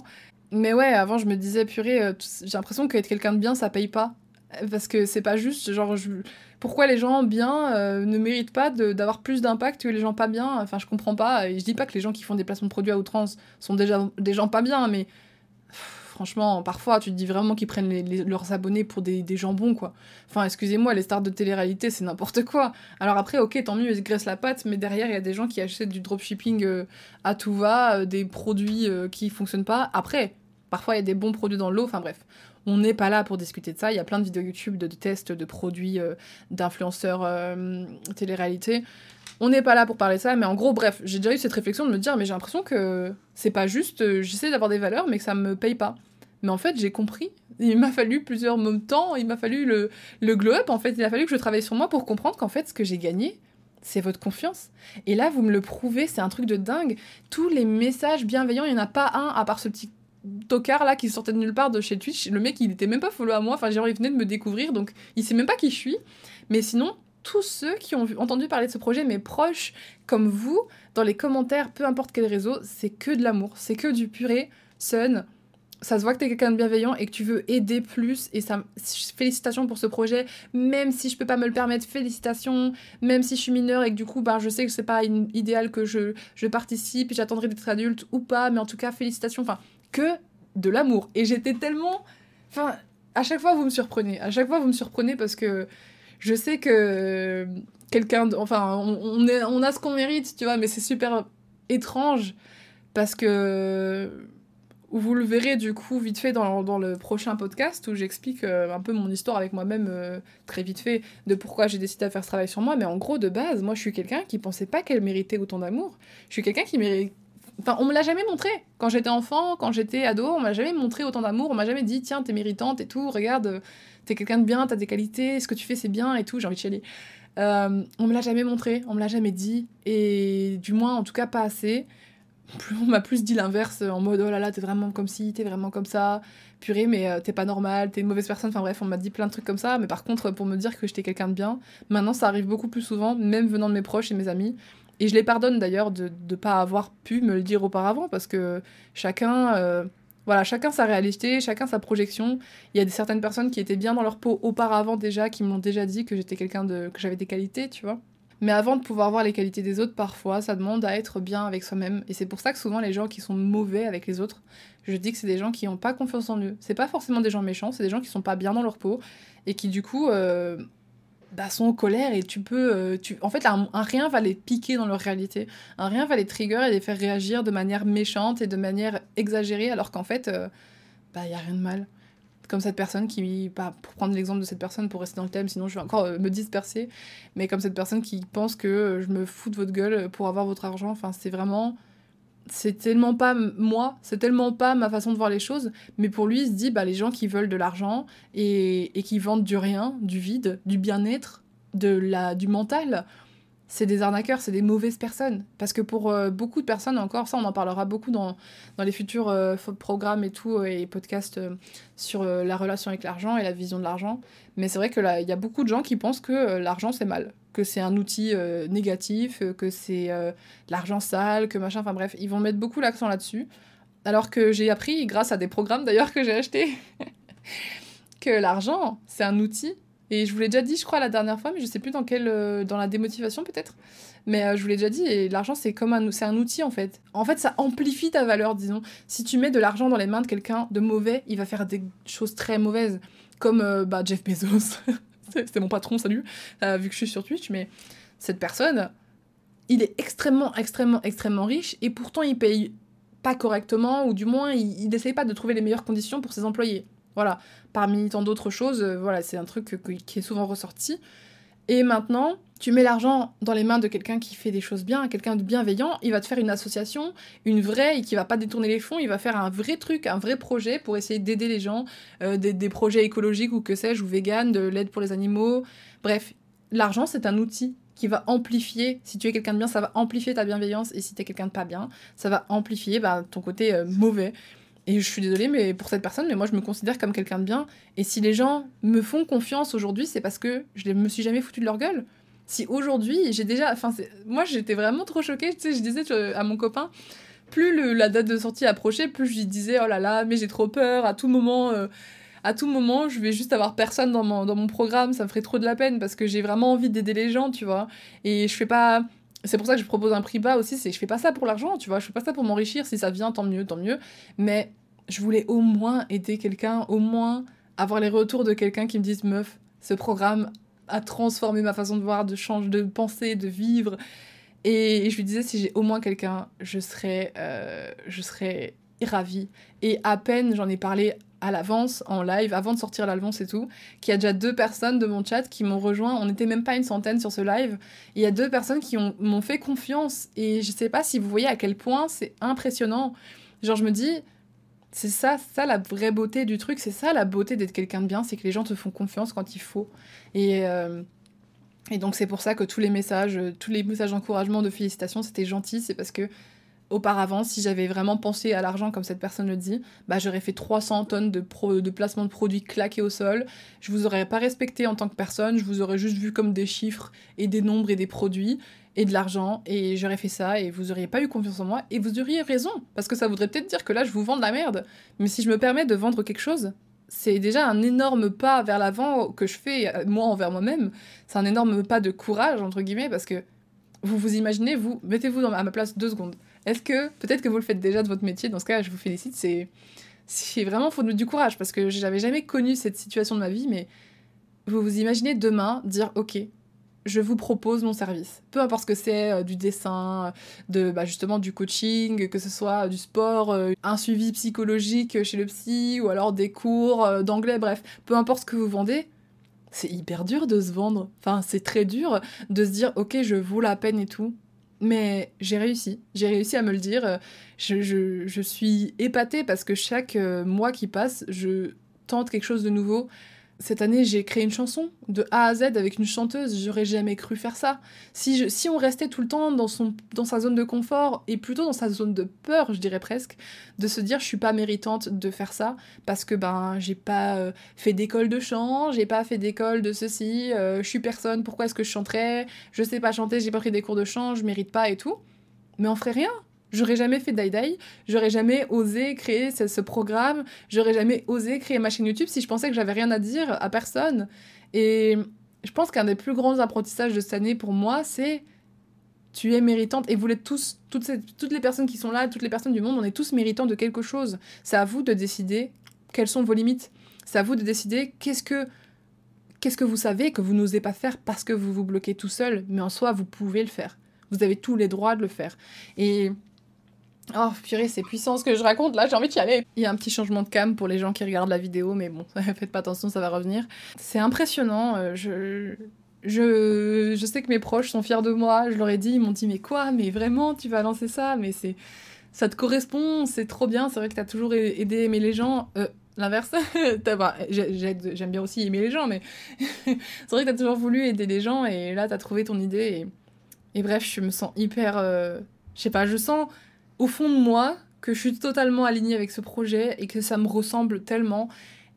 Mais ouais, avant, je me disais, purée, j'ai l'impression qu'être quelqu'un de bien, ça paye pas. Parce que c'est pas juste, genre, pourquoi les gens bien euh, ne méritent pas d'avoir plus d'impact que les gens pas bien. Enfin, je comprends pas. Et je dis pas que les gens qui font des placements de produits à outrance sont déjà des gens pas bien, mais franchement, parfois, tu te dis vraiment qu'ils prennent leurs abonnés pour des, des jambons, quoi. Enfin, excusez-moi, les stars de télé-réalité, c'est n'importe quoi. Alors après, ok, tant mieux, ils se graissent la patte, mais derrière, il y a des gens qui achètent du dropshipping euh, à tout va, euh, des produits qui fonctionnent pas. Après, parfois, il y a des bons produits dans l'eau, enfin bref. On n'est pas là pour discuter de ça. Il y a plein de vidéos YouTube de, tests de produits euh, d'influenceurs euh, télé-réalité. On n'est pas là pour parler de ça, mais en gros, bref, j'ai déjà eu cette réflexion de me dire, mais j'ai l'impression que c'est pas juste, euh, j'essaie d'avoir des valeurs, mais que ça me paye pas. Mais en fait, j'ai compris. Il m'a fallu plusieurs moments, il m'a fallu le, le glow-up, en fait, il a fallu que je travaille sur moi pour comprendre qu'en fait, ce que j'ai gagné, c'est votre confiance. Et là, vous me le prouvez, c'est un truc de dingue. Tous les messages bienveillants, il n'y en a pas un, à part ce petit tocard là qui sortait de nulle part de chez Twitch. Le mec, il était même pas follow à moi. Enfin, genre, il venait de me découvrir, donc il sait même pas qui je suis. Mais sinon, tous ceux qui ont entendu parler de ce projet, mes proches, comme vous, dans les commentaires, peu importe quel réseau, c'est que de l'amour. C'est que du puré, sun. Ça se voit que t'es quelqu'un de bienveillant et que tu veux aider plus. Et ça, félicitations pour ce projet. Même si je peux pas me le permettre, félicitations. Même si je suis mineure et que du coup, bah, je sais que c'est pas idéal que je, je participe j'attendrai d'être adulte ou pas. Mais en tout cas, félicitations. Enfin, que de l'amour. Et j'étais tellement. Enfin, à chaque fois, vous me surprenez. À chaque fois, vous me surprenez parce que je sais que quelqu'un. Enfin, on, est, on a ce qu'on mérite, tu vois, mais c'est super étrange parce que. Vous le verrez du coup vite fait dans, dans le prochain podcast où j'explique euh, un peu mon histoire avec moi-même euh, très vite fait de pourquoi j'ai décidé de faire ce travail sur moi. Mais en gros, de base, moi je suis quelqu'un qui pensait pas qu'elle méritait autant d'amour. Je suis quelqu'un qui méritait Enfin, on me l'a jamais montré. Quand j'étais enfant, quand j'étais ado, on m'a jamais montré autant d'amour. On m'a jamais dit, tiens, t'es méritante et tout, regarde, t'es quelqu'un de bien, t'as des qualités, ce que tu fais c'est bien et tout, j'ai envie de chialer. Euh, on me l'a jamais montré, on me l'a jamais dit, et du moins, en tout cas, pas assez. On m'a plus dit l'inverse, en mode oh là là, t'es vraiment comme ci, t'es vraiment comme ça, purée, mais euh, t'es pas normal, t'es une mauvaise personne. Enfin bref, on m'a dit plein de trucs comme ça, mais par contre, pour me dire que j'étais quelqu'un de bien, maintenant ça arrive beaucoup plus souvent, même venant de mes proches et mes amis. Et je les pardonne d'ailleurs de ne pas avoir pu me le dire auparavant, parce que chacun. Euh, voilà, chacun sa réalité, chacun sa projection. Il y a des, certaines personnes qui étaient bien dans leur peau auparavant déjà, qui m'ont déjà dit que j'étais quelqu'un de. que j'avais des qualités, tu vois. Mais avant de pouvoir voir les qualités des autres, parfois, ça demande à être bien avec soi-même. Et c'est pour ça que souvent, les gens qui sont mauvais avec les autres, je dis que c'est des gens qui n'ont pas confiance en eux. C'est pas forcément des gens méchants, c'est des gens qui sont pas bien dans leur peau et qui, du coup, euh, bah, sont en colère et tu peux. Euh, tu... En fait, un, rien va les piquer dans leur réalité. Un rien va les trigger et les faire réagir de manière méchante et de manière exagérée, alors qu'en fait, euh, bah, il n'y a rien de mal. Comme cette personne qui. Bah, pour prendre l'exemple de cette personne, pour rester dans le thème, sinon je vais encore euh, me disperser. Mais comme cette personne qui pense que je me fous de votre gueule pour avoir votre argent. Enfin, c'est vraiment c'est tellement pas moi, c'est tellement pas ma façon de voir les choses, mais pour lui, il se dit, bah, les gens qui veulent de l'argent et, et qui vendent du rien, du vide, du bien-être, de la, du mental, c'est des arnaqueurs, c'est des mauvaises personnes. Parce que pour euh, beaucoup de personnes, encore ça, on en parlera beaucoup dans, dans les futurs euh, programmes et tout, et podcasts euh, sur la relation avec l'argent et la vision de l'argent. Mais c'est vrai qu'il y a beaucoup de gens qui pensent que l'argent, c'est mal que c'est un outil euh, négatif, euh, que c'est euh, l'argent sale, que machin, enfin bref, ils vont mettre beaucoup l'accent là-dessus. Alors que j'ai appris, grâce à des programmes d'ailleurs que j'ai achetés, que l'argent, c'est un outil. Et je vous l'ai déjà dit, je crois, la dernière fois, mais je sais plus dans quelle. dans la démotivation peut-être. Mais je vous l'ai déjà dit, et l'argent, c'est comme un, c'est un outil en fait. En fait, ça amplifie ta valeur, disons. Si tu mets de l'argent dans les mains de quelqu'un de mauvais, il va faire des choses très mauvaises. Comme bah, Jeff Bezos. c'était mon patron, salut, euh, vu que je suis sur Twitch, mais cette personne, il est extrêmement, extrêmement, extrêmement riche et pourtant il paye pas correctement ou du moins il n'essaye pas de trouver les meilleures conditions pour ses employés. Voilà, parmi tant d'autres choses, euh, voilà, c'est un truc qui est souvent ressorti. Et maintenant, tu mets l'argent dans les mains de quelqu'un qui fait des choses bien, quelqu'un de bienveillant, il va te faire une association, une vraie, et qui va pas détourner les fonds, il va faire un vrai truc, un vrai projet pour essayer d'aider les gens, euh, des, projets écologiques ou que sais-je, ou vegan, de l'aide pour les animaux. Bref, l'argent, c'est un outil qui va amplifier, si tu es quelqu'un de bien, ça va amplifier ta bienveillance, et si tu es quelqu'un de pas bien, ça va amplifier bah, ton côté euh, mauvais. Et je suis désolée mais pour cette personne, mais moi je me considère comme quelqu'un de bien. Et si les gens me font confiance aujourd'hui, c'est parce que je ne me suis jamais foutu de leur gueule. Si aujourd'hui j'ai déjà enfin moi j'étais vraiment trop choquée. Tu sais je disais à mon copain plus la date de sortie approchait plus je lui disais oh là là mais j'ai trop peur à tout moment euh, à tout moment je vais juste avoir personne dans mon, dans mon programme ça me ferait trop de la peine parce que j'ai vraiment envie d'aider les gens tu vois. Et je fais pas c'est pour ça que je propose un prix bas aussi c'est je fais pas ça pour l'argent tu vois je fais pas ça pour m'enrichir si ça vient tant mieux tant mieux mais je voulais au moins aider quelqu'un au moins avoir les retours de quelqu'un qui me dise meuf ce programme à transformer ma façon de voir, de changer, de penser, de vivre. Et je lui disais, si j'ai au moins quelqu'un, je serais, euh, je serais ravie. Et à peine j'en ai parlé à l'avance, en live, avant de sortir l'avance et tout, qu'il y a déjà deux personnes de mon chat qui m'ont rejoint. On n'était même pas une centaine sur ce live. Il y a deux personnes qui m'ont fait confiance. Et je sais pas si vous voyez à quel point c'est impressionnant. Genre, je me dis, c'est ça, ça la vraie beauté du truc, c'est ça la beauté d'être quelqu'un de bien, c'est que les gens te font confiance quand il faut. Et, euh, et donc c'est pour ça que tous les messages, tous les messages d'encouragement, de félicitations, c'était gentil, c'est parce que auparavant, si j'avais vraiment pensé à l'argent comme cette personne le dit, bah j'aurais fait 300 tonnes de, pro, de placement de produits claqués au sol, je vous aurais pas respecté en tant que personne, je vous aurais juste vu comme des chiffres et des nombres et des produits, et de l'argent et j'aurais fait ça et vous auriez pas eu confiance en moi et vous auriez raison parce que ça voudrait peut-être dire que là je vous vends de la merde. Mais si je me permets de vendre quelque chose c'est déjà un énorme pas vers l'avant que je fais euh, moi envers moi-même. C'est un énorme pas de courage entre guillemets parce que vous vous imaginez vous mettez-vous à ma place deux secondes est-ce que peut-être que vous le faites déjà de votre métier dans ce cas je vous félicite c'est vraiment faut du courage parce que j'avais jamais connu cette situation de ma vie mais vous vous imaginez demain dire ok je vous propose mon service. Peu importe ce que c'est, euh, du dessin, de bah, justement du coaching, que ce soit du sport, euh, un suivi psychologique chez le psy, ou alors des cours euh, d'anglais, bref, peu importe ce que vous vendez, c'est hyper dur de se vendre. Enfin, c'est très dur de se dire, ok, je vaux la peine et tout. Mais j'ai réussi. J'ai réussi à me le dire. Je, je, je suis épatée parce que chaque euh, mois qui passe, je tente quelque chose de nouveau. Cette année, j'ai créé une chanson de A à Z avec une chanteuse. J'aurais jamais cru faire ça. Si, je, si on restait tout le temps dans, son, dans sa zone de confort et plutôt dans sa zone de peur, je dirais presque, de se dire je suis pas méritante de faire ça parce que ben j'ai pas euh, fait d'école de chant, j'ai pas fait d'école de ceci, euh, je suis personne, pourquoi est-ce que je chanterais? Je sais pas chanter, j'ai pas pris des cours de chant, je mérite pas et tout. Mais on ferait rien. J'aurais jamais fait Dai j'aurais jamais osé créer ce, programme, j'aurais jamais osé créer ma chaîne YouTube si je pensais que j'avais rien à dire à personne. Et je pense qu'un des plus grands apprentissages de cette année pour moi, c'est tu es méritante et vous l'êtes tous, toutes, toutes les personnes qui sont là, toutes les personnes du monde, on est tous méritants de quelque chose. C'est à vous de décider quelles sont vos limites. C'est à vous de décider qu'est-ce que qu'est-ce que vous savez que vous n'osez pas faire parce que vous vous bloquez tout seul, mais en soi vous pouvez le faire. Vous avez tous les droits de le faire. Et Oh purée, c'est puissant ce que je raconte là, j'ai envie d'y aller. Il y a un petit changement de cam pour les gens qui regardent la vidéo, mais bon, faites pas attention, ça va revenir. C'est impressionnant, euh, je... Je, je sais que mes proches sont fiers de moi, je leur ai dit, ils m'ont dit mais quoi, mais vraiment, tu vas lancer ça, mais c'est ça te correspond, c'est trop bien, c'est vrai que t'as toujours aidé aimer les gens. Euh, L'inverse, j'aime bien aussi aimer les gens, mais c'est vrai que t'as toujours voulu aider les gens et là t'as trouvé ton idée et, et bref, je me sens hyper, euh, je sais pas, je sens au fond de moi que je suis totalement alignée avec ce projet et que ça me ressemble tellement.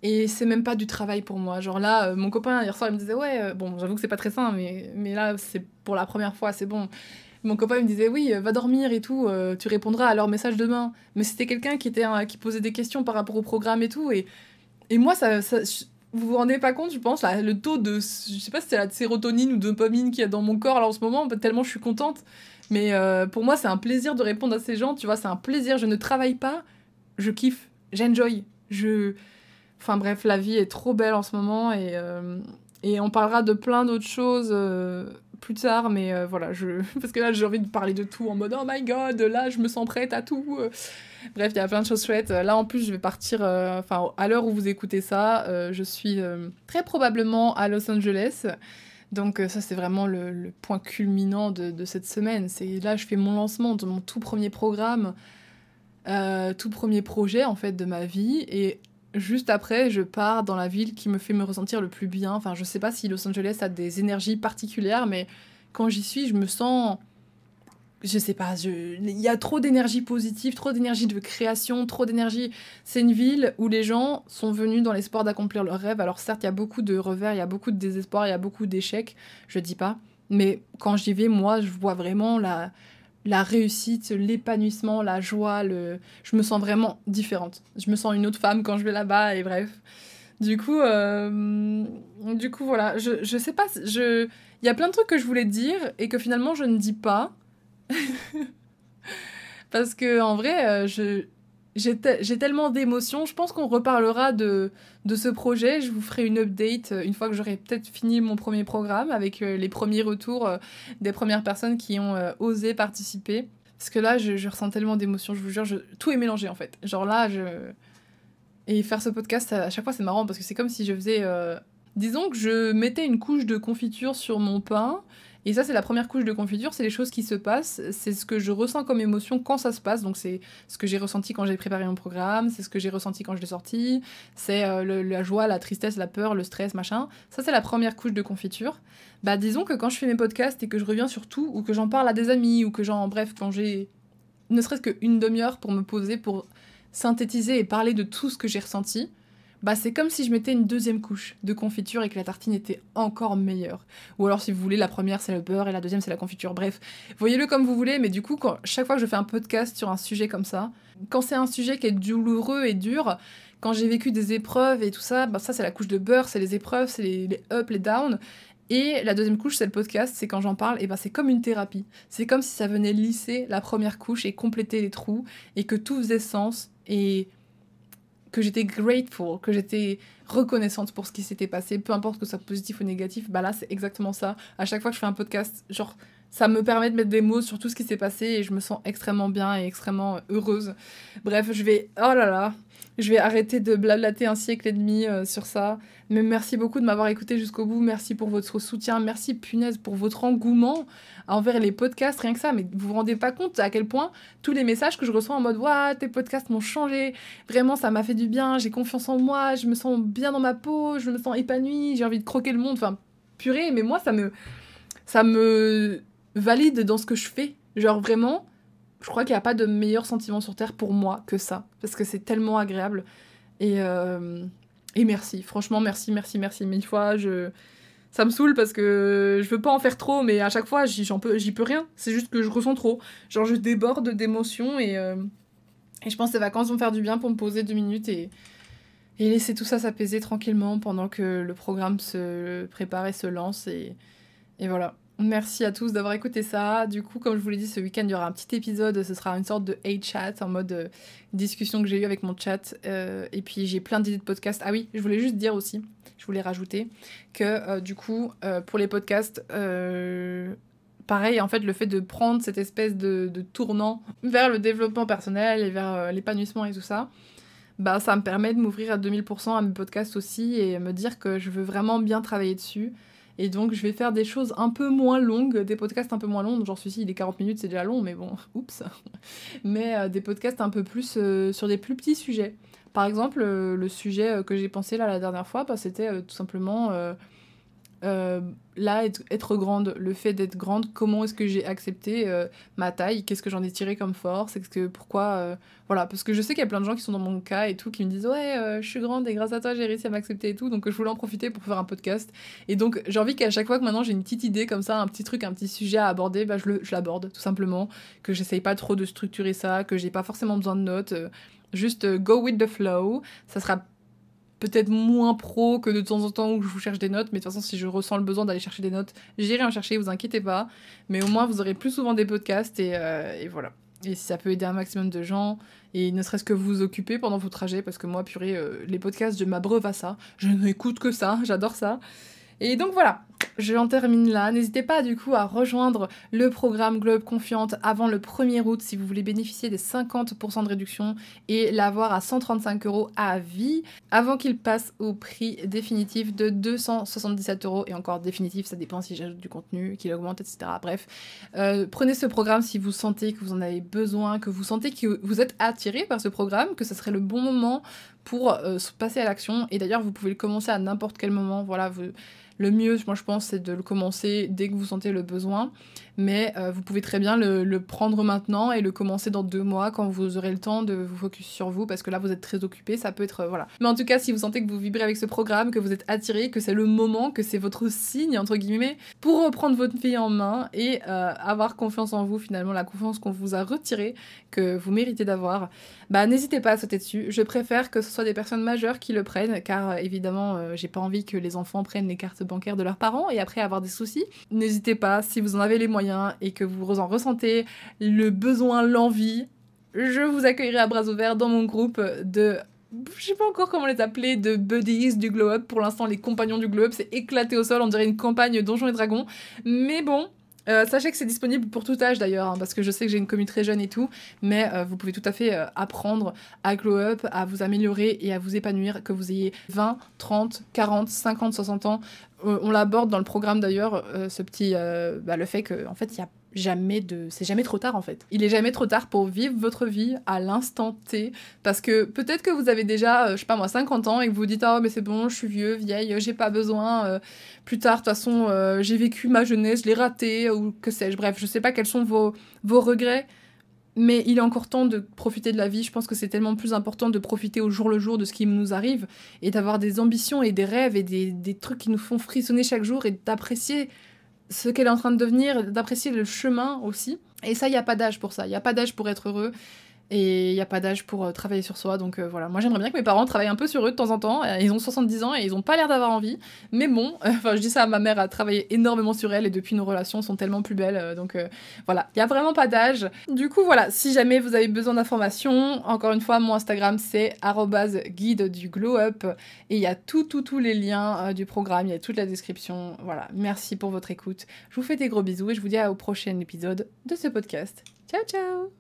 Et c'est même pas du travail pour moi. Genre là, euh, mon copain hier soir, il me disait Ouais, euh, bon, j'avoue que c'est pas très sain, mais, mais là, c'est pour la première fois, c'est bon. Mon copain me disait Oui, euh, va dormir et tout, tu répondras à leur message demain. Mais c'était quelqu'un qui, qui posait des questions par rapport au programme et tout. Et, et moi, ça, ça vous vous rendez pas compte, je pense, là, le taux de. Je sais pas si c'est la sérotonine ou de dopamine qu'il y a dans mon corps là en ce moment, tellement je suis contente. Mais euh, pour moi, c'est un plaisir de répondre à ces gens, tu vois, c'est un plaisir. Je ne travaille pas, je kiffe, j'enjoy. Je... Enfin bref, la vie est trop belle en ce moment et, euh, et on parlera de plein d'autres choses euh, plus tard, mais voilà, je... parce que là j'ai envie de parler de tout en mode oh my god, là je me sens prête à tout. Bref, il y a plein de choses chouettes. Là en plus, je vais partir, enfin à l'heure où vous écoutez ça, je suis très probablement à Los Angeles. Donc euh, ça, c'est vraiment le, point culminant de, cette semaine. C'est là, je fais mon lancement de mon tout premier programme, euh, tout premier projet en fait de ma vie. Et juste après, je pars dans la ville qui me fait me ressentir le plus bien. Enfin, je sais pas si Los Angeles a des énergies particulières, mais quand j'y suis, je me sens je sais pas, il y a trop d'énergie positive, trop d'énergie de création, trop d'énergie. C'est une ville où les gens sont venus dans l'espoir d'accomplir leurs rêves. Alors certes, il y a beaucoup de revers, il y a beaucoup de désespoir, il y a beaucoup d'échecs, je dis pas. Mais quand j'y vais, moi, je vois vraiment la, réussite, l'épanouissement, la joie. Le... Je me sens vraiment différente. Je me sens une autre femme quand je vais là-bas et bref. Du coup, euh, du coup voilà, je, je sais pas, il y a plein de trucs que je voulais dire et que finalement je ne dis pas. Parce que en vrai, euh, j'ai, tellement d'émotions. Je pense qu'on reparlera de, de ce projet. Je vous ferai une update euh, une fois que j'aurai peut-être fini mon premier programme avec euh, les premiers retours des premières personnes qui ont osé participer. Parce que là, je, ressens tellement d'émotions, je vous jure, tout est mélangé en fait. Genre là, je. Et faire ce podcast, à chaque fois, c'est marrant parce que c'est comme si je faisais. Disons que je mettais une couche de confiture sur mon pain et ça, c'est la première couche de confiture, c'est les choses qui se passent, c'est ce que je ressens comme émotion quand ça se passe. Donc, c'est ce que j'ai ressenti quand j'ai préparé mon programme, c'est ce que j'ai ressenti quand je l'ai sorti, c'est euh, la joie, la tristesse, la peur, le stress, machin. Ça, c'est la première couche de confiture. Bah, disons que quand je fais mes podcasts et que je reviens sur tout, ou que j'en parle à des amis, ou que j'en. Bref, quand j'ai ne serait-ce qu'une demi-heure pour me poser, pour synthétiser et parler de tout ce que j'ai ressenti, bah c'est comme si je mettais une deuxième couche de confiture et que la tartine était encore meilleure. Ou alors si vous voulez, la première c'est le beurre et la deuxième c'est la confiture. Bref, voyez-le comme vous voulez, mais du coup, quand, chaque fois que je fais un podcast sur un sujet comme ça, quand c'est un sujet qui est douloureux et dur, quand j'ai vécu des épreuves et tout ça, bah ça c'est la couche de beurre, c'est les épreuves, c'est les, les ups, les downs. Et la deuxième couche, c'est le podcast, c'est quand j'en parle, et ben c'est comme une thérapie. C'est comme si ça venait lisser la première couche et compléter les trous, et que tout faisait sens, et que j'étais grateful, que j'étais reconnaissante pour ce qui s'était passé, peu importe que ce soit positif ou négatif, bah là c'est exactement ça. À chaque fois que je fais un podcast, genre ça me permet de mettre des mots sur tout ce qui s'est passé et je me sens extrêmement bien et extrêmement heureuse. Bref, je vais. Oh là là! Je vais arrêter de blablater un siècle et demi euh, sur ça. Mais merci beaucoup de m'avoir écouté jusqu'au bout. Merci pour votre soutien. Merci, punaise, pour votre engouement envers les podcasts. Rien que ça. Mais vous vous rendez pas compte à quel point tous les messages que je reçois en mode Waouh, tes podcasts m'ont changé. Vraiment, ça m'a fait du bien. J'ai confiance en moi. Je me sens bien dans ma peau. Je me sens épanouie. J'ai envie de croquer le monde. Enfin, purée. Mais moi, ça me. Ça me valide dans ce que je fais. Genre vraiment, je crois qu'il n'y a pas de meilleur sentiment sur Terre pour moi que ça. Parce que c'est tellement agréable. Et, euh, et merci. Franchement, merci, merci, merci. Mille fois, je... ça me saoule parce que je veux pas en faire trop, mais à chaque fois, j'y peux, peux rien. C'est juste que je ressens trop. Genre, je déborde d'émotions et, euh, et je pense que ces vacances vont faire du bien pour me poser deux minutes et, et laisser tout ça s'apaiser tranquillement pendant que le programme se prépare et se lance. Et, et voilà. Merci à tous d'avoir écouté ça. Du coup, comme je vous l'ai dit, ce week-end, il y aura un petit épisode. Ce sera une sorte de hate chat en mode euh, discussion que j'ai eu avec mon chat. Euh, et puis, j'ai plein d'idées de podcasts. Ah oui, je voulais juste dire aussi, je voulais rajouter que euh, du coup, pour les podcasts, pareil, en fait, le fait de prendre cette espèce de, de tournant vers le développement personnel et vers l'épanouissement et tout ça, bah, ça me permet de m'ouvrir à 2000% à mes podcasts aussi et me dire que je veux vraiment bien travailler dessus et donc, je vais faire des choses un peu moins longues, des podcasts un peu moins longs. Genre, celui-ci, il est 40 minutes, c'est déjà long, mais bon, oups. mais euh, des podcasts un peu plus euh, sur des plus petits sujets. Par exemple, euh, le sujet que j'ai pensé là la dernière fois, bah, c'était tout simplement euh, là, être, grande, le fait d'être grande, comment est-ce que j'ai accepté euh, ma taille? Qu'est-ce que j'en ai tiré comme force? Est-ce que pourquoi euh, Voilà, parce que je sais qu'il y a plein de gens qui sont dans mon cas et tout, qui me disent ouais, je suis grande et grâce à toi j'ai réussi à m'accepter et tout, donc je voulais en profiter pour faire un podcast. Et donc j'ai envie qu'à chaque fois que maintenant j'ai une petite idée comme ça, un petit truc, un petit sujet à aborder, bah, je, je l'aborde tout simplement, que j'essaye pas trop de structurer ça, que j'ai pas forcément besoin de notes, juste go with the flow. Ça sera peut-être moins pro que de temps en temps où je vous cherche des notes, mais de toute façon, si je ressens le besoin d'aller chercher des notes, j'irai en chercher, vous inquiétez pas. Mais au moins, vous aurez plus souvent des podcasts et, euh, et voilà. Et si ça peut aider un maximum de gens, et ne serait-ce que vous occuper pendant vos trajets, parce que moi, purée, euh, les podcasts, je m'abreuve à ça. Je n'écoute que ça, j'adore ça. Et donc voilà, j'en termine là. N'hésitez pas du coup à rejoindre le programme Globe Confiante avant le 1er août si vous voulez bénéficier des 50% de réduction et l'avoir à 135 euros à vie avant qu'il passe au prix définitif de 277 euros. Et encore définitif, ça dépend si j'ajoute du contenu, qu'il augmente, etc. Bref, euh, prenez ce programme si vous sentez que vous en avez besoin, que vous sentez que vous êtes attiré par ce programme, que ce serait le bon moment pour euh, passer à l'action. Et d'ailleurs, vous pouvez le commencer à n'importe quel moment. Voilà, vous le mieux, moi je pense, c'est de le commencer dès que vous sentez le besoin. Mais euh, vous pouvez très bien le, prendre maintenant et le commencer dans deux mois quand vous aurez le temps de vous focus sur vous parce que là vous êtes très occupé, ça peut être. voilà. Mais en tout cas, si vous sentez que vous vibrez avec ce programme, que vous êtes attiré, que c'est le moment, que c'est votre signe, entre guillemets, pour reprendre votre vie en main et euh, avoir confiance en vous, finalement, la confiance qu'on vous a retirée, que vous méritez d'avoir, bah n'hésitez pas à sauter dessus. Je préfère que ce soit des personnes majeures qui le prennent car euh, évidemment, j'ai pas envie que les enfants prennent les cartes bancaires de leurs parents et après avoir des soucis. N'hésitez pas, si vous en avez les moyens et que vous en ressentez le besoin, l'envie, je vous accueillerai à bras ouverts dans mon groupe de je sais pas encore comment les appeler, de buddies du glow up. Pour l'instant, les compagnons du glow up, c'est éclaté au sol, on dirait une campagne Donjons et Dragons. Mais bon, euh, sachez que c'est disponible pour tout âge d'ailleurs, hein, parce que je sais que j'ai une commune très jeune et tout, mais euh, vous pouvez tout à fait euh, apprendre à glow up, à vous améliorer et à vous épanouir, que vous ayez 20, 30, 40, 50, 60 ans. on l'aborde dans le programme d'ailleurs, ce petit, bah, le fait qu'en en fait il y a jamais de c'est jamais trop tard en fait. Il est jamais trop tard pour vivre votre vie à l'instant T. Parce que peut-être que vous avez déjà je sais pas moi 50 ans et que vous vous dites oh mais c'est bon je suis vieux vieille j'ai pas besoin plus tard de toute façon j'ai vécu ma jeunesse je l'ai raté ou que sais-je. Bref je sais pas quels sont vos vos regrets mais il est encore temps de profiter de la vie. Je pense que c'est tellement plus important de profiter au jour le jour de ce qui nous arrive et d'avoir des ambitions et des rêves et des, des trucs qui nous font frissonner chaque jour et d'apprécier ce qu'elle est en train de devenir, d'apprécier le chemin aussi. Et ça, il n'y a pas d'âge pour ça. Il n'y a pas d'âge pour être heureux. Et il n'y a pas d'âge pour euh, travailler sur soi. Donc euh, voilà, moi j'aimerais bien que mes parents travaillent un peu sur eux de temps en temps. Euh, Ils ont 70 ans et ils n'ont pas l'air d'avoir envie. Mais bon, enfin je dis ça à ma mère, a travaillé énormément sur elle et depuis nos relations sont tellement plus belles. donc voilà, il n'y a vraiment pas d'âge. Du coup voilà, si jamais vous avez besoin d'informations, encore une fois, mon Instagram c'est guide du glow up. Et il y a tout, tout, tous les liens du programme, il y a toute la description. Voilà, merci pour votre écoute. Je vous fais des gros bisous et je vous dis à- au prochain épisode de ce podcast. Ciao, ciao